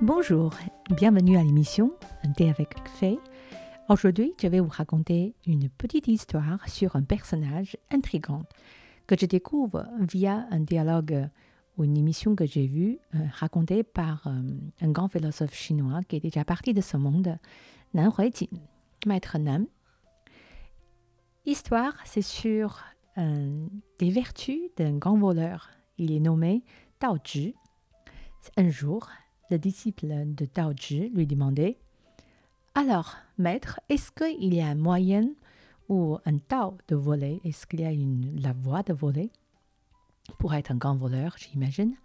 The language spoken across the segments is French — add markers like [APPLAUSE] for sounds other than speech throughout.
Bonjour, bienvenue à l'émission Un thé avec Faye. Aujourd'hui, je vais vous raconter une petite histoire sur un personnage intrigant que je découvre via un dialogue ou une émission que j'ai vue euh, racontée par euh, un grand philosophe chinois qui est déjà parti de ce monde, Nan Huijin, maître Nan. Histoire, c'est sur euh, des vertus d'un grand voleur. Il est nommé Tao Zhi. Un jour, le disciple de Tao Zhi lui demandait Alors, maître, est-ce qu'il y a un moyen ou un Tao de voler? Est-ce qu'il y a une, la voie de voler Pour être un grand voleur, j'imagine.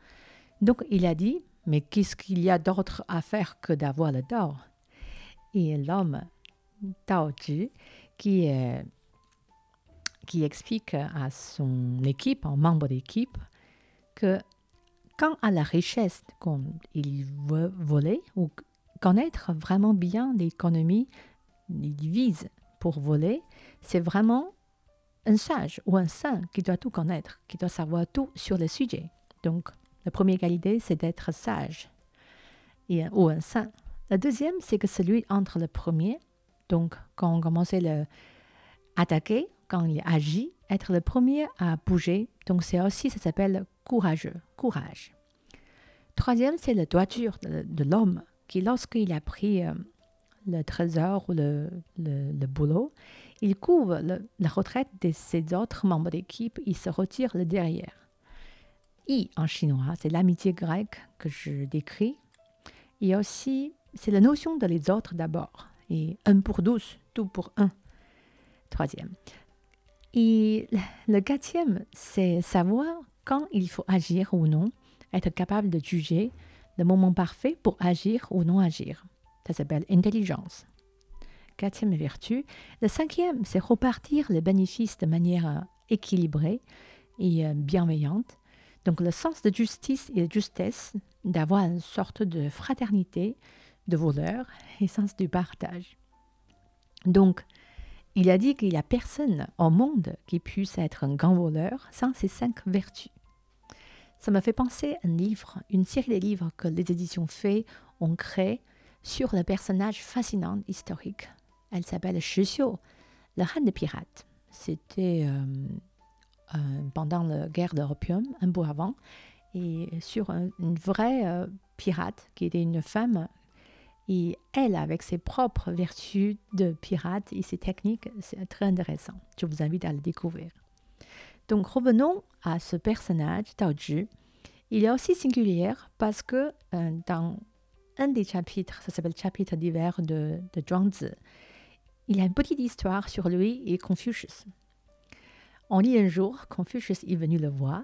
Donc, il a dit Mais qu'est-ce qu'il y a d'autre à faire que d'avoir le Tao Et l'homme, Tao Zhi, qui, qui explique à son équipe, en membre d'équipe, que Quant à la richesse qu'il veut voler ou connaître vraiment bien l'économie, les devises pour voler, c'est vraiment un sage ou un saint qui doit tout connaître, qui doit savoir tout sur le sujet. Donc, la première qualité, c'est d'être sage et, ou un saint. La deuxième, c'est que celui entre le premier, donc quand on commence à attaquer, quand il agit, être le premier à bouger. Donc, c'est aussi, ça s'appelle courageux, courage. Troisième, c'est la droiture de, l'homme qui, lorsqu'il a pris euh, le trésor ou le, le, boulot, il couvre la retraite de ses autres membres d'équipe, il se retire le derrière. I en chinois, c'est l'amitié grecque que je décris. Et aussi, c'est la notion de les autres d'abord. Et un pour douze, tout pour un. Troisième. Et le quatrième, c'est savoir quand il faut agir ou non, être capable de juger le moment parfait pour agir ou non agir. Ça s'appelle intelligence. Quatrième vertu. Le cinquième, c'est repartir les bénéfices de manière euh, équilibrée et euh, bienveillante. Donc le sens de justice et de justesse, d'avoir une sorte de fraternité, de voleur et sens du partage. Donc, il a dit qu'il n'y a personne au monde qui puisse être un grand voleur sans ces cinq vertus. Ça m'a fait penser à un livre, une série de livres que les éditions Fay ont créé sur le personnage fascinant historique. Elle s'appelle Shi Xiu, le reine des pirates. C'était euh, euh, pendant la guerre de l'opium, un peu avant, et sur une vraie euh, pirate qui était une femme et elle, avec ses propres vertus de pirate et ses techniques, c'est très intéressant. Je vous invite à le découvrir. Donc revenons à ce personnage, Tao Zhi. Il est aussi singulier parce que euh, dans un des chapitres, ça s'appelle chapitre d'hiver de Zhuangzi, il y a une petite histoire sur lui et Confucius. On lit un jour, Confucius est venu le voir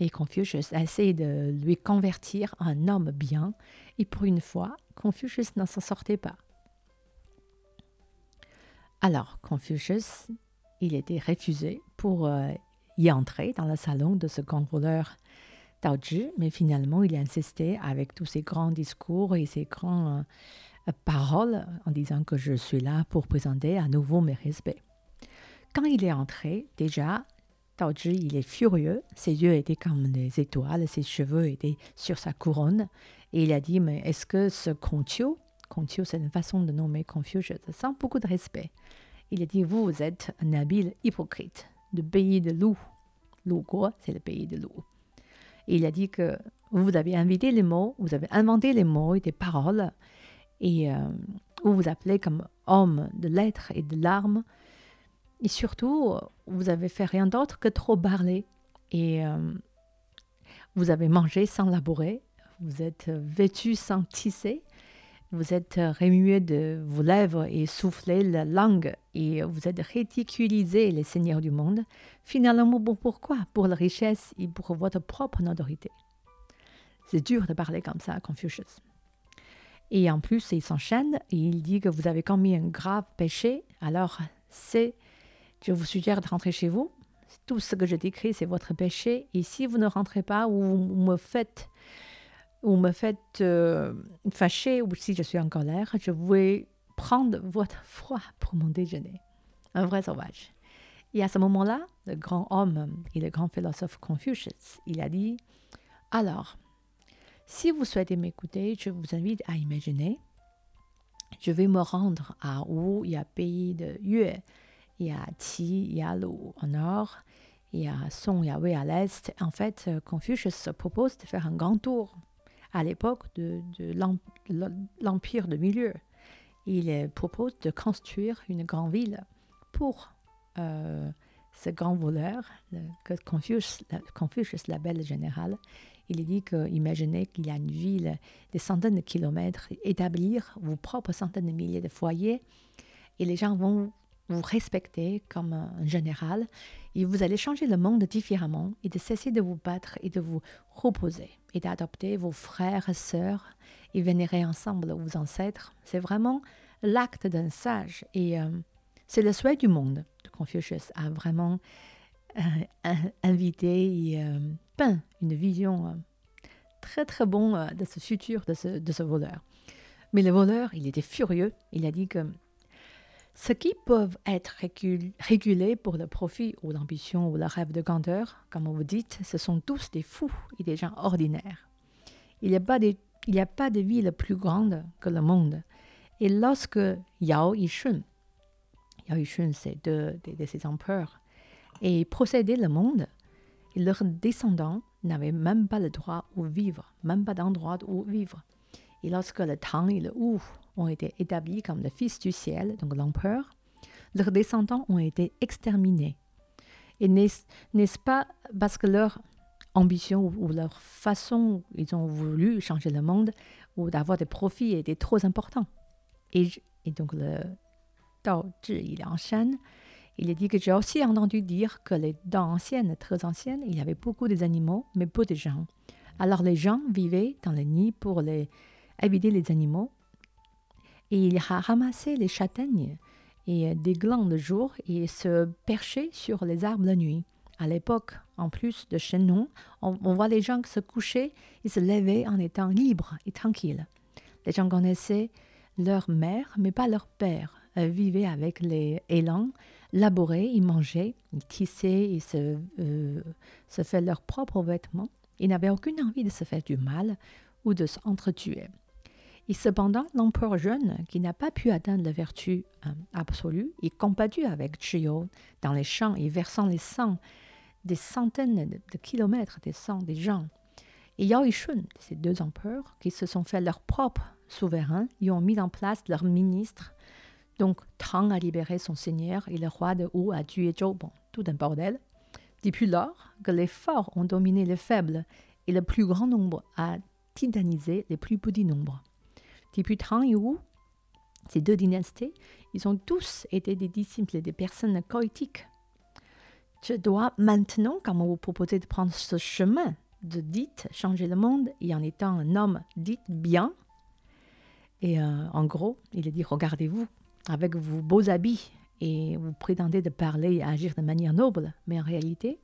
et Confucius a de lui convertir en homme bien et pour une fois, Confucius ne s'en sortait pas. Alors, Confucius, il était refusé pour euh, y entrer dans le salon de ce grand voleur Tao Zhi, mais finalement, il a insisté avec tous ses grands discours et ses grandes euh, paroles en disant que je suis là pour présenter à nouveau mes respects. Quand il est entré, déjà, Tao Zhi, il est furieux, ses yeux étaient comme des étoiles, ses cheveux étaient sur sa couronne, et il a dit, mais est-ce que ce Kongqiu, Kongqiu c'est une façon de nommer Confucius, sans beaucoup de respect, il a dit, vous, êtes un habile hypocrite. Du pays de loup. Guo, c'est le pays de loup. Et il a dit que vous avez invité les mots, vous avez inventé les mots et des paroles, et euh, vous vous appelez comme homme de lettres et de larmes, et surtout, vous avez fait rien d'autre que trop parler. Et euh, vous avez mangé sans labourer, vous êtes vêtu sans tisser, vous êtes remué de vos lèvres et soufflé la langue, et vous êtes ridiculisé les seigneurs du monde. Finalement, pourquoi? Pour la richesse et pour votre propre notoriété. C'est dur de parler comme ça à Confucius. Et en plus, il s'enchaîne et il dit que vous avez commis un grave péché, alors c'est je vous suggère de rentrer chez vous. Tout ce que je décris, c'est votre péché. Et si vous ne rentrez pas ou vous me faites, ou me faites euh, fâcher, ou si je suis en colère, je vais prendre votre [LAUGHS] foi pour mon déjeuner. Un vrai sauvage. Et à ce moment-là, le grand homme et le grand philosophe Confucius, il a dit, alors, Si vous souhaitez m'écouter, je vous invite à imaginer. Je vais me rendre à où il y a pays de Yue, il y a Qi, il y a Lu au nord, il y a Song, il y a Wei à l'est. En fait, Confucius se propose de faire un grand tour à l'époque de, l'Empire de milieu. Il propose de construire une grande ville pour euh, ce grand voleur que Confucius, Confucius l'appelle général. Il dit que imaginez qu'il y a une ville de centaines de kilomètres, établir vos propres centaines de milliers de foyers, et les gens vont vous respecter comme un général, et vous allez changer le monde différemment, et de cesser de vous battre et de vous reposer, et d'adopter vos frères et sœurs, et vénérer ensemble vos ancêtres. C'est vraiment l'acte d'un sage, et euh, c'est le souhait du monde. Confucius a vraiment euh, invité et euh, peint une vision très très bonne de ce futur, de ce, de ce voleur. Mais le voleur, il était furieux. Il a dit que ce qui peuvent être régulés pour le profit ou l'ambition ou le rêve de grandeur, comme vous dites, ce sont tous des fous et des gens ordinaires. Il n'y a, pas de, de ville plus grande que le monde. Et lorsque Yao Yishun, Yao Yishun, c'est deux de, ses empereurs, et possédait le monde, leurs descendants n'avaient même pas le droit où vivre, même pas d'endroit où vivre. Et lorsque le Tang et le Wu ont été établis comme le fils du ciel, donc l'empereur, leurs descendants ont été exterminés. Et n'est-ce pas parce que leur ambition ou leur façon, ils ont voulu changer le monde ou d'avoir des profits était trop important? Et, donc le Tao il enchaîne il a dit que j'ai aussi entendu dire que les dents anciennes, très anciennes, il y avait beaucoup d'animaux, mais peu de gens. Alors les gens vivaient dans les nids pour les, éviter les animaux. Et il a ramassé les châtaignes et des glands le jour et se perchait sur les arbres la nuit. À l'époque, en plus de chez nous, on, voit les gens se coucher et se lever en étant libres et tranquilles. Les gens connaissaient leur mère, mais pas leur père. Vivaient avec les élans laborer, ils mangeaient, ils tissaient, ils se, euh, se faisaient leurs propres vêtements. Ils n'avaient aucune envie de se faire du mal ou de s'entretuer. Et cependant, l'empereur jeune, qui n'a pas pu atteindre la vertu euh, absolue, est combattu avec Chiyo dans les champs et versant les sangs des centaines de, kilomètres des sangs des gens. Et Yao Yishun, ces deux empereurs, qui se sont fait leurs propres souverains, ils ont mis en place leurs ministres donc, Tang a libéré son seigneur et le roi de Wu a tué Zhou. Bon, tout un bordel. Depuis lors que les forts ont dominé les faibles et le plus grand nombre a titanisé les plus petits nombres. Depuis Tang et Wu, ces deux dynasties, ils ont tous été des disciples des personnes coïtiques. Je dois maintenant, comme vous proposez de prendre ce chemin de dit changer le monde et en étant un homme dit bien, et euh, en gros, il a dit regardez-vous, avec vos beaux habits et vous prétendez de parler et agir de manière noble, mais en réalité,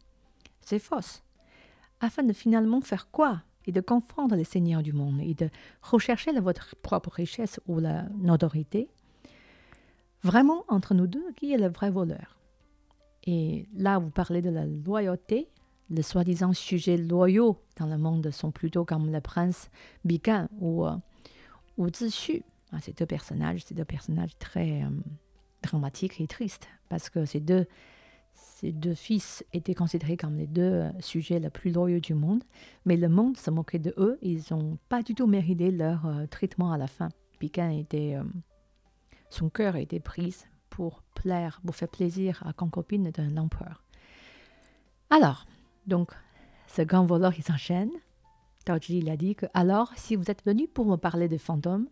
c'est fausse. Afin de finalement faire quoi? Et de confondre les seigneurs du monde et de rechercher votre propre richesse ou la notoriété. Vraiment, entre nous deux, qui est le vrai voleur Et là, vous parlez de la loyauté. Les soi-disant sujets loyaux dans le monde sont plutôt comme le prince Bikan ou, euh, Zixu ah, ces deux personnages, ces deux personnages très euh, dramatiques et tristes, parce que ces deux, ces deux fils étaient considérés comme les deux euh, sujets les plus loyaux du monde, mais le monde se moquait de eux, ils n'ont pas du tout mérité leur euh, traitement à la fin. Piquin était, son cœur était pris pour plaire, pour faire plaisir à concopine d'un empereur. Alors, donc, ce grand voleur, il s'enchaîne. Taoji, il a dit que, alors, si vous êtes venu pour me parler de fantômes,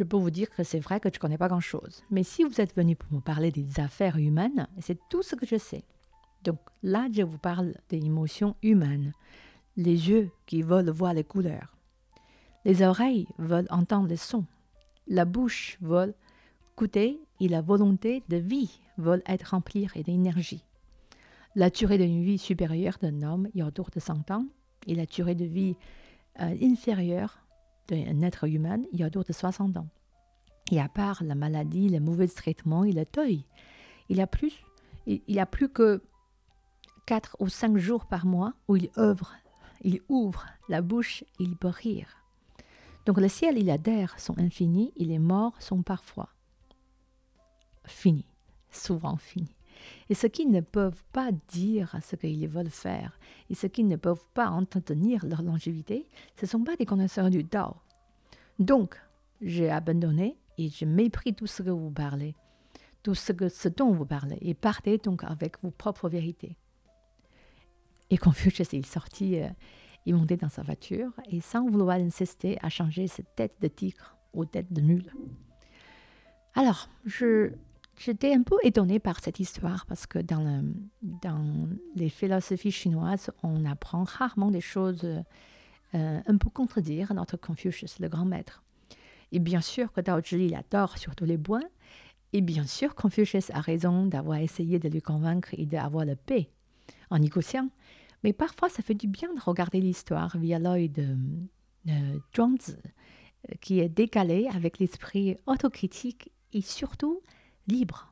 je peux vous dire que c'est vrai que je ne connais pas grand-chose. Mais si vous êtes venu pour me parler des affaires humaines, c'est tout ce que je sais. Donc là, je vous parle des émotions humaines. Les yeux qui veulent voir les couleurs. Les oreilles veulent entendre les sons. La bouche veut goûter et la volonté de vie veut être remplie d'énergie. La durée d'une vie supérieure d'un homme est autour de 100 ans et la durée de vie euh, inférieure d'un être humain, il y a d'autres de 60 ans. Et à part la maladie, le mauvais traitement et le deuil, il a plus, il a plus que 4 ou 5 jours par mois où il œuvre il ouvre la bouche, il peut rire. Donc le ciel la terre sont infinis et les morts sont parfois finis, souvent finis. Et ceux qui ne peuvent pas dire ce qu'ils veulent faire et ceux qui ne peuvent pas entretenir leur longévité, ce ne sont pas des connaisseurs du Tao. Donc, j'ai abandonné et je mépris tout ce que vous parlez, tout ce, que, ce dont vous parlez, et partez donc avec vos propres vérités. Et Confucius est sorti, euh, il montait dans sa voiture, et sans vouloir insister, a changé cette tête de tigre aux têtes de mule. Alors, je, j'étais un peu étonnée par cette histoire parce que dans, le, dans les philosophies chinoises, on apprend rarement des choses euh, un peu contredire notre Confucius, le grand maître. Et bien sûr que Dao Zhi, il adore surtout les bois. Et bien sûr, Confucius a raison d'avoir essayé de lui convaincre et d'avoir la paix en négociant. Mais parfois, ça fait du bien de regarder l'histoire via l'œil de, de Zhuangzi, qui est décalé avec l'esprit autocritique et surtout libre.